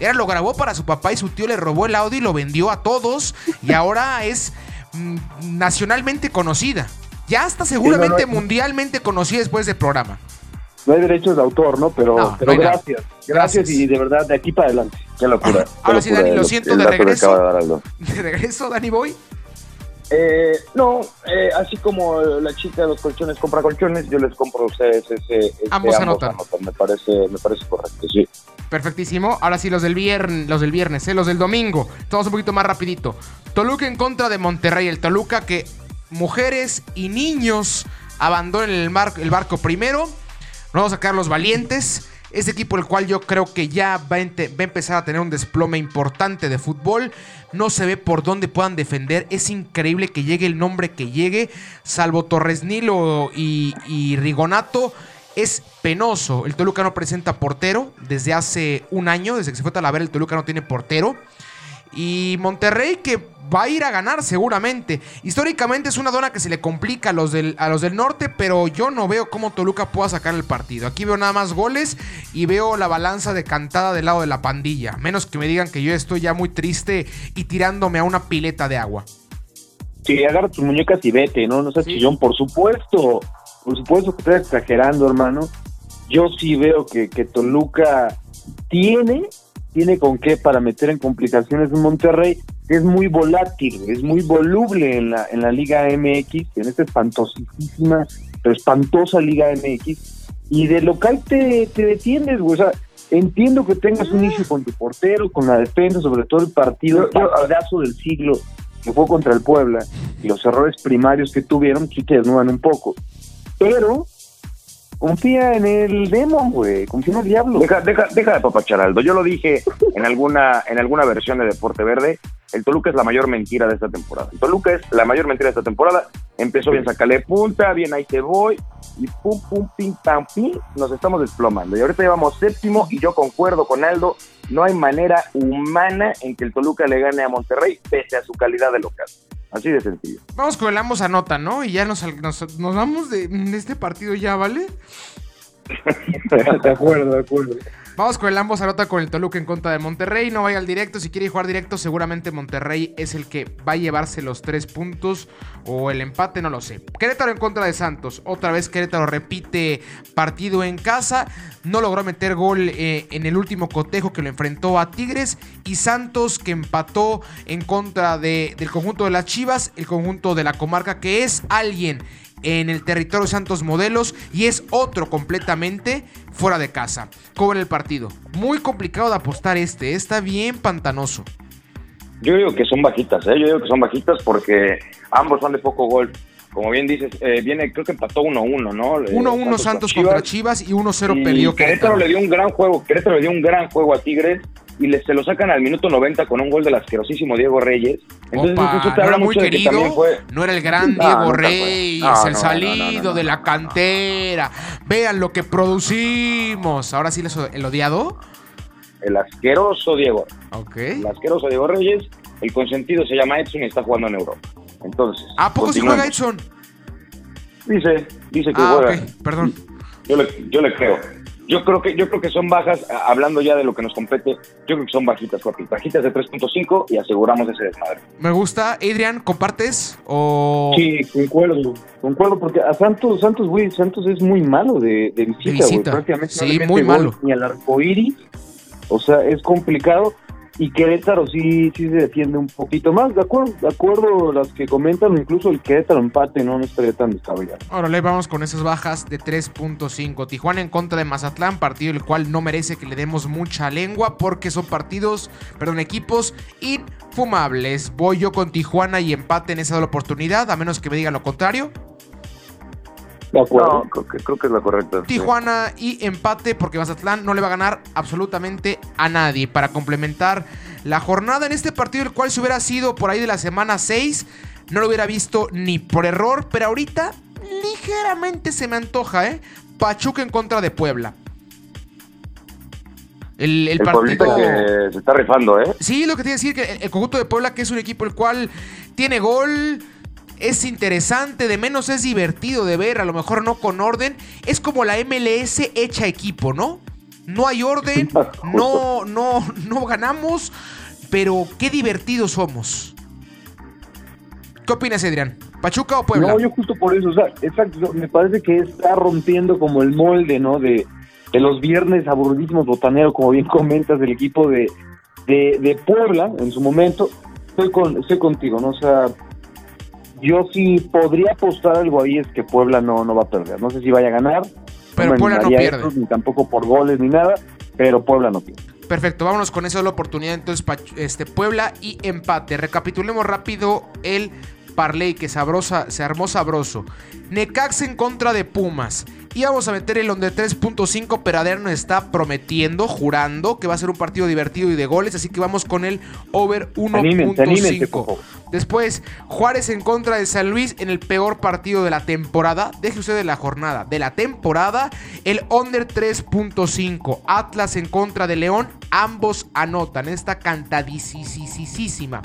Era lo grabó para su papá y su tío le robó el audio y lo vendió a todos. Y ahora es mm, nacionalmente conocida. Ya está seguramente no, no. mundialmente conocida después del programa. No hay derechos de autor, ¿no? Pero, No, pero no gracias, Gracias. gracias y de verdad de aquí para adelante. Qué locura. qué Ahora sí, locura Dani, lo el- siento, de regreso. de regreso, Danny Boy. Eh, no, eh, así como la chica de los colchones compra colchones, yo les compro a ustedes ese. ese Ambos anotan. Me parece, me parece correcto, sí. Perfectísimo. Ahora sí, los del viernes, los del viernes, ¿eh? los del domingo. Vamos un poquito más rapidito. Toluca en contra de Monterrey. El Toluca que mujeres y niños abandonen el, mar- el barco primero. Vamos a sacar los valientes. Este equipo el cual yo creo que ya va a, a empezar a tener un desplome importante de fútbol. No se ve por dónde puedan defender. Es increíble que llegue el nombre que llegue. Salvo Torres Nilo y, y Rigonato. Es penoso. El Toluca no presenta portero desde hace un año. Desde que se fue a Talavera el Toluca no tiene portero. Y Monterrey que va a ir a ganar seguramente. Históricamente es una dona que se le complica a los, del, a los del norte, pero yo no veo cómo Toluca pueda sacar el partido. Aquí veo nada más goles y veo la balanza decantada del lado de la pandilla. Menos que me digan que yo estoy ya muy triste y tirándome a una pileta de agua. Sí, agarra tus muñecas y vete, ¿no? No seas Sí. chillón, por supuesto. Por supuesto que estás exagerando, hermano. Yo sí veo que, que Toluca tiene, tiene con qué para meter en complicaciones en Monterrey. Es muy volátil, es muy voluble en la, en la Liga MX, en esta espantosísima, pero espantosa Liga MX. Y de local te, te defiendes, güey. O sea, entiendo que tengas un issue con tu portero, con la defensa, sobre todo el partido, el partidazo del siglo que fue contra el Puebla y los errores primarios que tuvieron sí te desnudan un poco. Pero confía en el demon, güey, confía en el diablo. Deja, deja, deja de papachar, Aldo. Yo lo dije en alguna, en alguna versión de Deporte Verde. El Toluca es la mayor mentira de esta temporada. El Toluca es la mayor mentira de esta temporada. Empezó bien, sacale punta, bien ahí te voy. Y pum, pum, pim, pam, pim. Nos estamos desplomando. Y ahorita llevamos séptimo. Y yo concuerdo con Aldo. No hay manera humana en que el Toluca le gane a Monterrey, pese a su calidad de local. Así de sencillo. Vamos con el ambos anota, ¿no? Y ya nos, nos, nos vamos de, de este partido ya, ¿vale? De acuerdo, de acuerdo. Vamos con el ambos anota con el Toluca en contra de Monterrey. No vaya al directo. Si quiere jugar directo, seguramente Monterrey es el que va a llevarse los tres puntos o el empate, no lo sé. Querétaro en contra de Santos. Otra vez Querétaro repite partido en casa. No logró meter gol eh, en el último cotejo que lo enfrentó a Tigres. Y Santos que empató en contra de- del conjunto de las Chivas, el conjunto de la comarca que es alguien en el territorio Santos Modelos y es otro completamente fuera de casa. ¿Cómo en el partido? Muy complicado de apostar este, está bien pantanoso. Yo digo que son bajitas, ¿eh? Yo digo que son bajitas porque ambos son de poco gol. Como bien dices, eh, viene, creo que empató 1-1, ¿no? Eh, 1-1 Santos contra Chivas y 1-0 y perdió Querétaro Querétaro. le dio un gran juego, Querétaro le dio un gran juego a Tigres y le, se lo sacan al minuto 90 con un gol del asquerosísimo Diego Reyes. Entonces Opa, eso te no habla era muy mucho de que también querido, fue no era el gran No, Diego. Reyes, el salido de la cantera. Vean lo que producimos. Ahora sí, les- el odiado. el asqueroso Diego, Ok. el asqueroso Diego Reyes, el consentido se llama Edson y está jugando en Europa. Entonces, ¿A poco sí juega Edson? Dice, dice que Ah, juega. perdón. Yo le, yo le creo. Yo creo que yo creo que son bajas, hablando ya de lo que nos compete, yo creo que son bajitas, papi. Bajitas de 3.5 y aseguramos ese desmadre. Me gusta. Adrian, ¿compartes? O... Sí, concuerdo. Concuerdo, porque a Santos, Santos, güey, Santos es muy malo de, de visita, güey. Prácticamente Sí, no le mete muy gol malo. Ni al arcoíris. O sea, es complicado. Y Querétaro sí, sí se defiende un poquito más, de acuerdo, de acuerdo las que comentan, incluso el Querétaro empate no, no estaría tan descabellado. Órale, vamos con esas bajas de 3.5. Tijuana en contra de Mazatlán, partido el cual no merece que le demos mucha lengua porque son partidos, perdón, equipos infumables. Voy yo con Tijuana y empate en esa oportunidad, a menos que me digan lo contrario. De acuerdo. No, creo que, creo que es la correcta. sí. Tijuana y empate porque Mazatlán no le va a ganar absolutamente a nadie. Para complementar la jornada en este partido, el cual si hubiera sido por ahí de la semana 6, no lo hubiera visto ni por error, pero ahorita ligeramente se me antoja, ¿eh? Pachuca en contra de Puebla. El, el El partido. que se está rifando, ¿eh? Sí, lo que iba a decir que el, el conjunto de Puebla, que es un equipo el cual tiene gol, es interesante, de menos es divertido de ver, a lo mejor no con orden. Es como la MLS hecha equipo, ¿no? No hay orden, no, no, no ganamos, pero qué divertidos somos. ¿Qué opinas, Adrián? ¿Pachuca o Puebla? No, yo justo por eso, o sea, exacto, me parece que está rompiendo como el molde, ¿no? De, de los viernes aburridísimos botaneros, como bien comentas, del equipo de, de, de Puebla en su momento. Estoy, con, estoy contigo, ¿no? O sea, yo sí podría apostar algo ahí, es que Puebla no, no va a perder. No sé si vaya a ganar. Pero Puebla no pierde. Ni tampoco por goles ni nada, pero Puebla no pierde. Perfecto, vámonos con esa la oportunidad. Entonces, este, Puebla y empate. Recapitulemos rápido el parlay que sabrosa, se armó sabroso. Necax en contra de Pumas. Y vamos a meter el on de 3.5, pero Adrián nos está prometiendo, jurando, que va a ser un partido divertido y de goles. Así que vamos con el over Anímense, anímense, por 1.5. favor. Después, Juárez en contra de San Luis en el peor partido de la temporada. Deje usted de la jornada, de la temporada. El under 3.5. Atlas en contra de León. Ambos anotan. Esta cantadísima.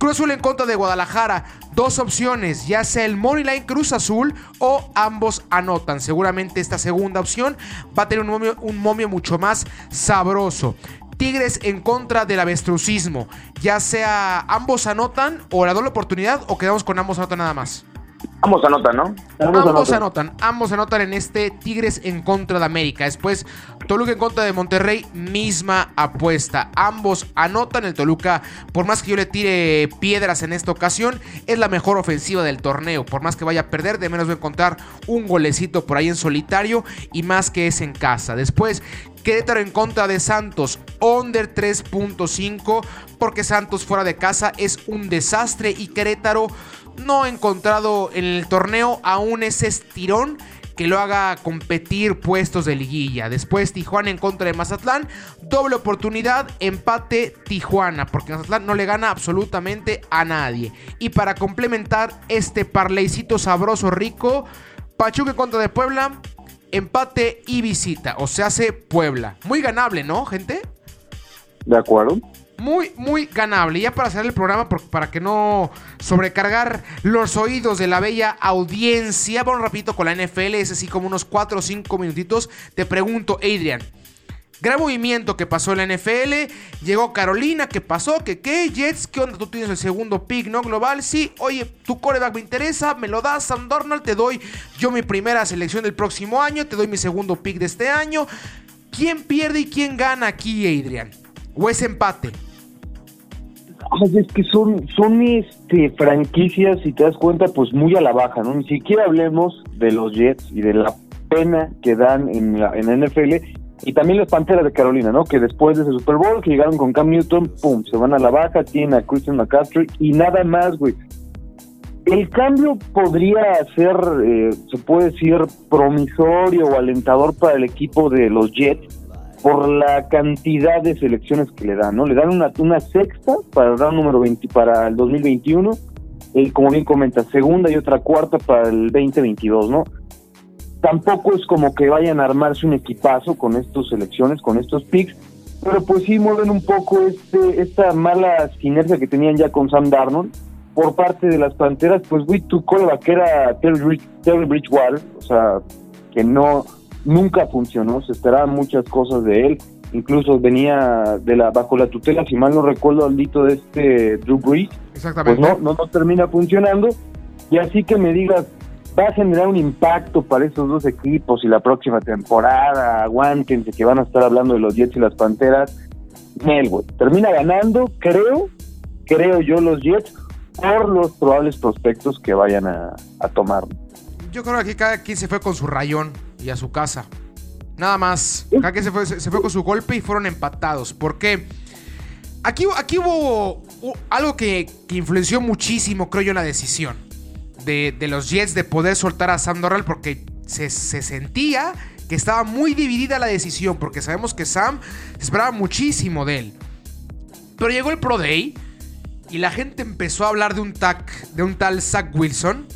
Cruz Azul en contra de Guadalajara. Dos opciones, ya sea el Moneyline Cruz Azul o ambos anotan. Seguramente esta segunda opción va a tener un momio, un momio mucho más sabroso. Tigres en contra del avestrucismo. Ya sea ambos anotan o la doble oportunidad o quedamos con ambos anotan nada más. Vamos a nota, ¿no? Ambos anotar. anotan, ambos anotan en este Tigres en contra de América. Después, Toluca en contra de Monterrey, misma apuesta. Ambos anotan. El Toluca, por más que yo le tire piedras en esta ocasión, es la mejor ofensiva del torneo. Por más que vaya a perder, de menos voy a encontrar un golecito por ahí en solitario y más que es en casa. Después, Querétaro en contra de Santos, under 3.5, porque Santos fuera de casa es un desastre y Querétaro no ha encontrado en el torneo aún ese estirón que lo haga competir puestos de liguilla. Después Tijuana en contra de Mazatlán, doble oportunidad, empate Tijuana, porque Mazatlán no le gana absolutamente a nadie. Y para complementar este parleycito sabroso rico, Pachuca contra de Puebla, empate y visita, o se hace Puebla. Muy ganable, ¿no, gente? ¿De acuerdo? Muy, muy ganable. Y Ya para hacer el programa, para que no sobrecargar los oídos de la bella audiencia, vamos rapidito con la NFL, es así como unos 4 o 5 minutitos. Te pregunto, Adrian, gran movimiento que pasó en la NFL, llegó Carolina, ¿qué pasó? ¿Qué qué? Jets, ¿qué onda? Tú tienes el segundo pick, ¿no? Global, sí. Oye, tu coreback me interesa, me lo das, Sam Darnold, te doy yo mi primera selección del próximo año, te doy mi segundo pick de este año. ¿Quién pierde y quién gana aquí, Adrian? ¿O es empate? Pues es que son, son este, franquicias, si te das cuenta, pues muy a la baja, ¿no? Ni siquiera hablemos de los Jets y de la pena que dan en la, en la NFL y también las Panteras de Carolina, ¿no? Que después de ese Super Bowl que llegaron con Cam Newton, pum, se van a la baja, tienen a Christian McCaffrey y nada más, güey. El cambio podría ser, eh, se puede decir, promisorio o alentador para el equipo de los Jets por la cantidad de selecciones que le dan, ¿no? Le dan una, sexta para el round número 20 para el 2021, y como bien comenta, segunda y otra cuarta para el 2022, ¿no? Tampoco es como que vayan a armarse un equipazo con estas selecciones, con estos picks, pero pues sí mueven un poco este esta mala sinergia que tenían ya con Sam Darnold por parte de las Panteras, pues güey, tu coreback era Terry, Terry Bridgewater, o sea, que no nunca funcionó, se esperaban muchas cosas de él, incluso venía de la bajo la tutela, si mal no recuerdo, al dito de este Drew Brees, pues Exactamente. no, no, no termina funcionando, y así que me digas, va a generar un impacto para esos dos equipos y la próxima temporada, aguántense que van a estar hablando de los Jets y las Panteras, güey, termina ganando, creo, creo yo los Jets, por los probables prospectos que vayan a, a tomar. Yo creo que aquí cada quien se fue con su rayón y a su casa. Nada más. Quien se fue, se fue con su golpe y fueron empatados. ¿Por qué? Aquí, aquí hubo hu- algo que, que influenció muchísimo, creo yo, en la decisión de, de los Jets de poder soltar a Sam Darnold porque se, se sentía que estaba muy dividida la decisión porque sabemos que Sam se esperaba muchísimo de él. Pero llegó el Pro Day y la gente empezó a hablar de un, tac, de un tal Zach Wilson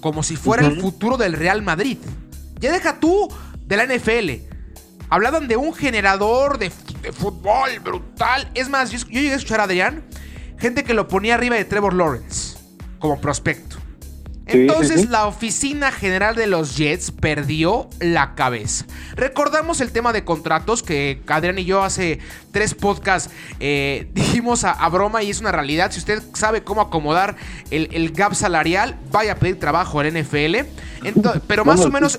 como si fuera el futuro del Real Madrid. Ya deja tú de la NFL. Hablaban de un generador de, de fútbol brutal. Es más, yo, yo llegué a escuchar a Adrián, gente que lo ponía arriba de Trevor Lawrence como prospecto. Entonces la oficina general de los Jets perdió la cabeza. Recordamos el tema de contratos que Adrián y yo hace tres podcasts eh, dijimos a, broma y es una realidad. Si usted sabe cómo acomodar el, gap salarial, vaya a pedir trabajo al NFL. pero más o menos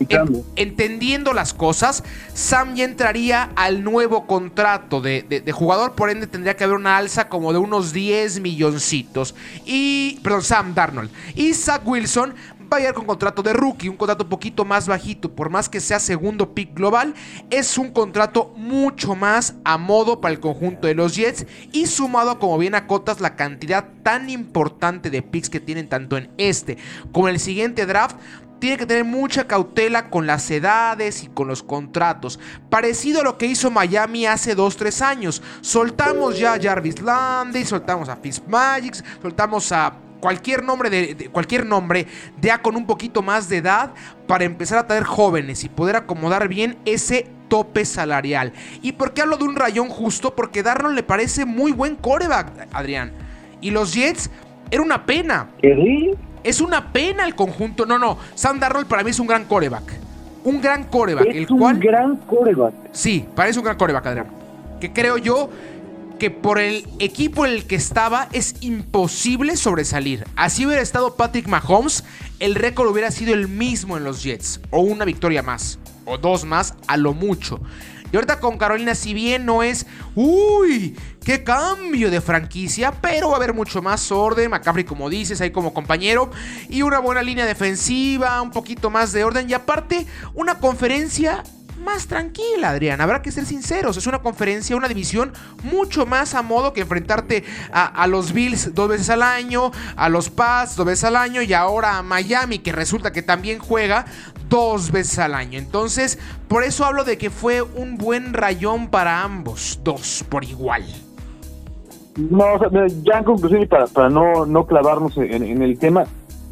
entendiendo las cosas, Sam ya entraría al nuevo contrato de, de, jugador, por ende tendría que haber una alza como de unos 10 milloncitos. Y, perdón, Sam Darnold. Y Zach Wilson va a llegar con contrato de rookie, un contrato un poquito más bajito, por más que sea segundo pick global, es un contrato mucho más a modo para el conjunto de los Jets y sumado como bien acotas la cantidad tan importante de picks que tienen tanto en este como en el siguiente draft, tiene que tener mucha cautela con las edades y con los contratos. Parecido a lo que hizo Miami hace 2-3 años. Soltamos ya a Jarvis Landry, soltamos a Fitzmagic, soltamos a cualquier nombre de, cualquier nombre ya con un poquito más de edad para empezar a traer jóvenes y poder acomodar bien ese tope salarial. ¿Y por qué hablo de un rayón justo? Porque Darnold le parece muy buen coreback, Adrián. Y los Jets era una pena. ¿Qué? Es una pena el conjunto. No, no. Sam Darnold para mí es un gran coreback. Un gran coreback. Es el un gran coreback. Sí, parece un gran coreback, Adrián. Que creo yo que por el equipo en el que estaba es imposible sobresalir. Así hubiera estado Patrick Mahomes, el récord hubiera sido el mismo en los Jets, o una victoria más, o dos más a lo mucho. Y ahorita con Carolina, si bien no es, uy, qué cambio de franquicia, pero va a haber mucho más orden. McCaffrey, como dices, ahí como compañero. Y una buena línea defensiva, un poquito más de orden. Y aparte, una conferencia más tranquila, Adrián. Habrá que ser sinceros. Es una conferencia, una división mucho más a modo que enfrentarte a, los Bills dos veces al año, a los Pats dos veces al año y ahora a Miami, que resulta que también juega dos veces al año. Entonces, por eso hablo de que fue un buen rayón para ambos, dos por igual. No, o sea, ya en conclusión para, para no, no clavarnos en, el tema,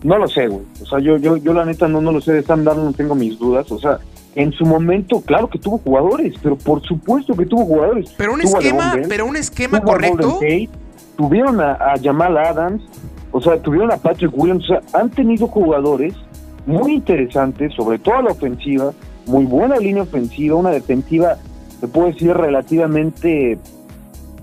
no lo sé, güey. O sea, yo, yo, yo la neta no, no lo sé de Sam no tengo mis dudas. O sea, en su momento, claro que tuvo jugadores, pero por supuesto que tuvo jugadores. Pero un esquema, pero un esquema correcto. tuvieron a, Jamal Adams, o sea, tuvieron a Patrick Williams, o sea, han tenido jugadores muy interesantes, sobre todo la ofensiva, muy buena línea ofensiva, una defensiva, se puede decir relativamente,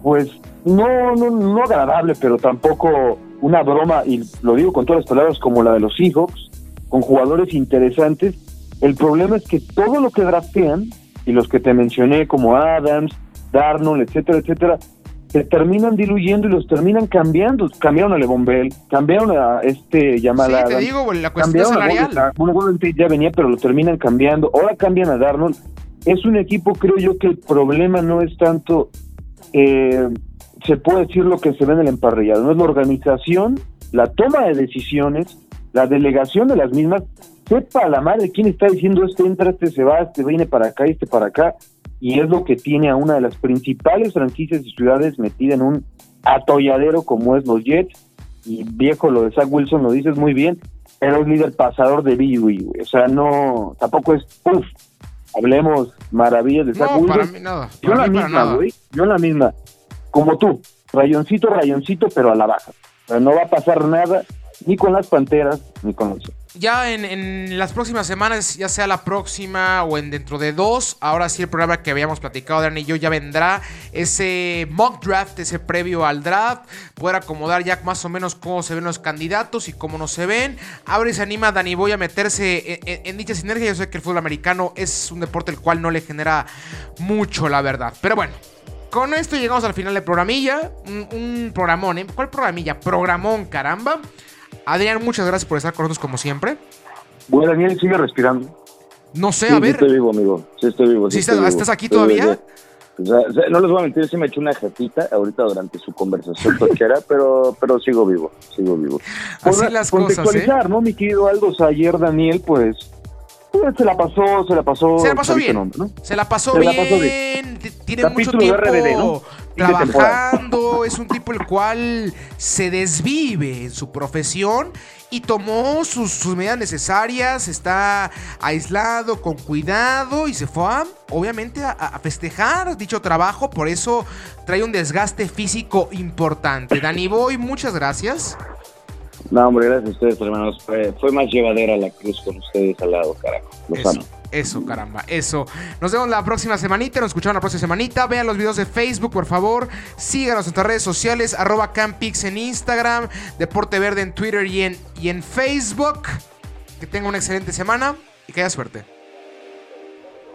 pues, no, no, no agradable, pero tampoco una broma, y lo digo con todas las palabras como la de los Seahawks, con jugadores interesantes el problema es que todo lo que draftean, y los que te mencioné como Adams, Darnold, etcétera, etcétera, se terminan diluyendo y los terminan cambiando. Cambiaron a Levon Bell, cambiaron a este llamada. Sí, te digo, la cuestión salarial. bueno, ya venía, pero lo terminan cambiando. Ahora cambian a Darnold. Es un equipo, creo yo, que el problema no es tanto, eh, se puede decir lo que se ve en el emparrillado, no es la organización, la toma de decisiones, la delegación de las mismas, sepa la madre quién está diciendo este entra, este se va, este viene para acá, este para acá, y es lo que tiene a una de las principales franquicias y ciudades metida en un atolladero como es los Jets, y viejo lo de Zach Wilson lo dices muy bien, pero es líder pasador de BUI, o sea, no, tampoco es, uff, hablemos maravillas de Zach Wilson. Para mí nada. yo la misma, güey, yo la misma, como tú, rayoncito, rayoncito, pero a la baja. O sea, no va a pasar nada ni con las Panteras, ni con los ya en, las próximas semanas, ya sea la próxima o en dentro de dos, ahora sí el programa que habíamos platicado, Dani y yo, ya vendrá ese mock draft, ese previo al draft, poder acomodar ya más o menos cómo se ven los candidatos y cómo no se ven. Ahora se anima Dani Boy a meterse en, dicha sinergia. Yo sé que el fútbol americano es un deporte el cual no le genera mucho, la verdad. Pero bueno. Con esto llegamos al final del programilla. Un, un programón, ¿eh? ¿Cuál programilla? Programón, caramba. Adrián, muchas gracias por estar con nosotros como siempre. Bueno, Daniel, sigue respirando. No sé, a ver. Sí, estoy vivo, amigo. Sí, estoy vivo. Sí, estás, aquí todavía? no les voy a mentir, sí me eché una jetita ahorita durante su conversación toquera, pero, pero sigo vivo, sigo vivo. Así las cosas, ¿eh? ¿no? Mi querido Aldo, ayer Daniel, pues, pues, se la pasó, se la pasó. Se la pasó bien. Se la pasó bien. Tiene mucho tiempo trabajando, es un tipo el cual se desvive en su profesión y tomó sus, medidas necesarias, está aislado, con cuidado y se fue a, obviamente a, festejar dicho trabajo, por eso trae un desgaste físico importante. Dani Boy, muchas gracias. No, hombre, gracias a ustedes, hermanos. Fue, más llevadera la cruz con ustedes al lado, carajo. Los eso, Eso, caramba, eso. Nos vemos la próxima semanita, nos escuchamos la próxima semanita. Vean los videos de Facebook, por favor. Síganos en nuestras redes sociales, arroba Campix en Instagram, Deporte Verde en Twitter y en, y en Facebook. Que tenga una excelente semana y que haya suerte.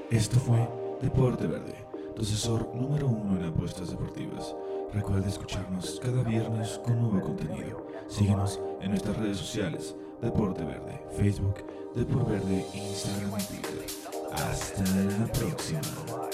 Esto fue Deporte Verde, tu asesor número uno en apuestas deportivas. Recuerda escucharnos cada viernes con nuevo contenido. Síguenos en nuestras redes sociales, Deporte Verde, Facebook, Deporte Verde, Instagram y Twitter. Hasta la próxima.